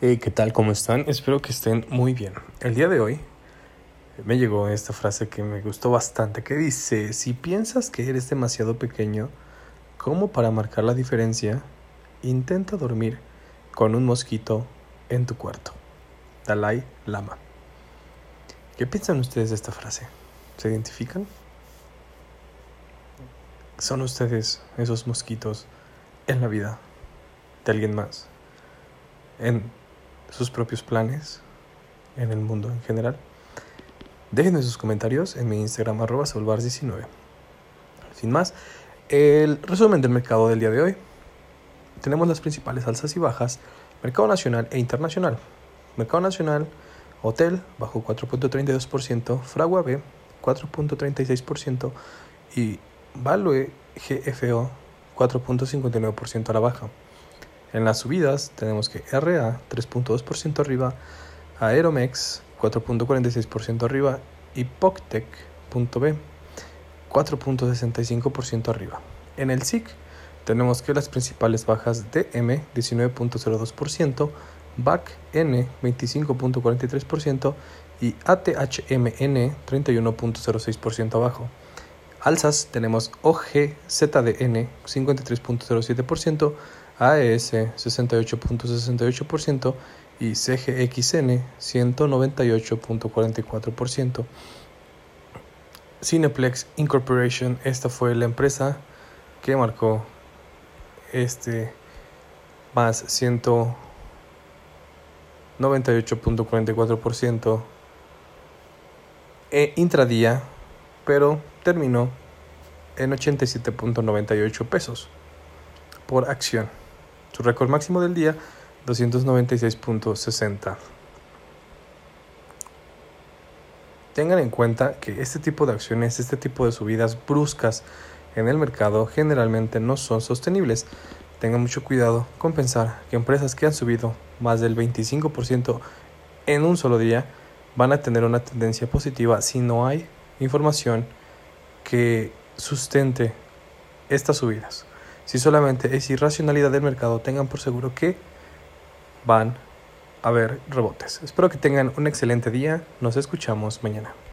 ¿qué tal? ¿Cómo están? Espero que estén muy bien. El día de hoy me llegó esta frase que me gustó bastante, que dice, si piensas que eres demasiado pequeño como para marcar la diferencia, intenta dormir con un mosquito en tu cuarto. Dalai Lama. ¿Qué piensan ustedes de esta frase? ¿Se identifican? ¿Son ustedes esos mosquitos en la vida de alguien más? ¿En sus propios planes en el mundo en general. Déjenme sus comentarios en mi Instagram arroba 19 Sin más, el resumen del mercado del día de hoy. Tenemos las principales alzas y bajas, mercado nacional e internacional. Mercado nacional, hotel bajo 4.32%, Fragua B 4.36% y Value GFO 4.59% a la baja. En las subidas tenemos que RA 3.2% arriba, Aeromex 4.46% arriba y POCTEC.B 4.65% arriba. En el SIC tenemos que las principales bajas DM 19.02%, BAC N 25.43% y ATHMN 31.06% abajo. Alzas tenemos OGZDN 53.07%, AES 68.68% y CGXN 198.44%. Cineplex Incorporation, esta fue la empresa que marcó este más 198.44% e intradía, pero terminó en 87.98 pesos por acción. Su récord máximo del día, 296.60. Tengan en cuenta que este tipo de acciones, este tipo de subidas bruscas en el mercado generalmente no son sostenibles. Tengan mucho cuidado con pensar que empresas que han subido más del 25% en un solo día van a tener una tendencia positiva si no hay información que sustente estas subidas si solamente es irracionalidad del mercado, tengan por seguro que van a haber rebotes. Espero que tengan un excelente día. Nos escuchamos mañana.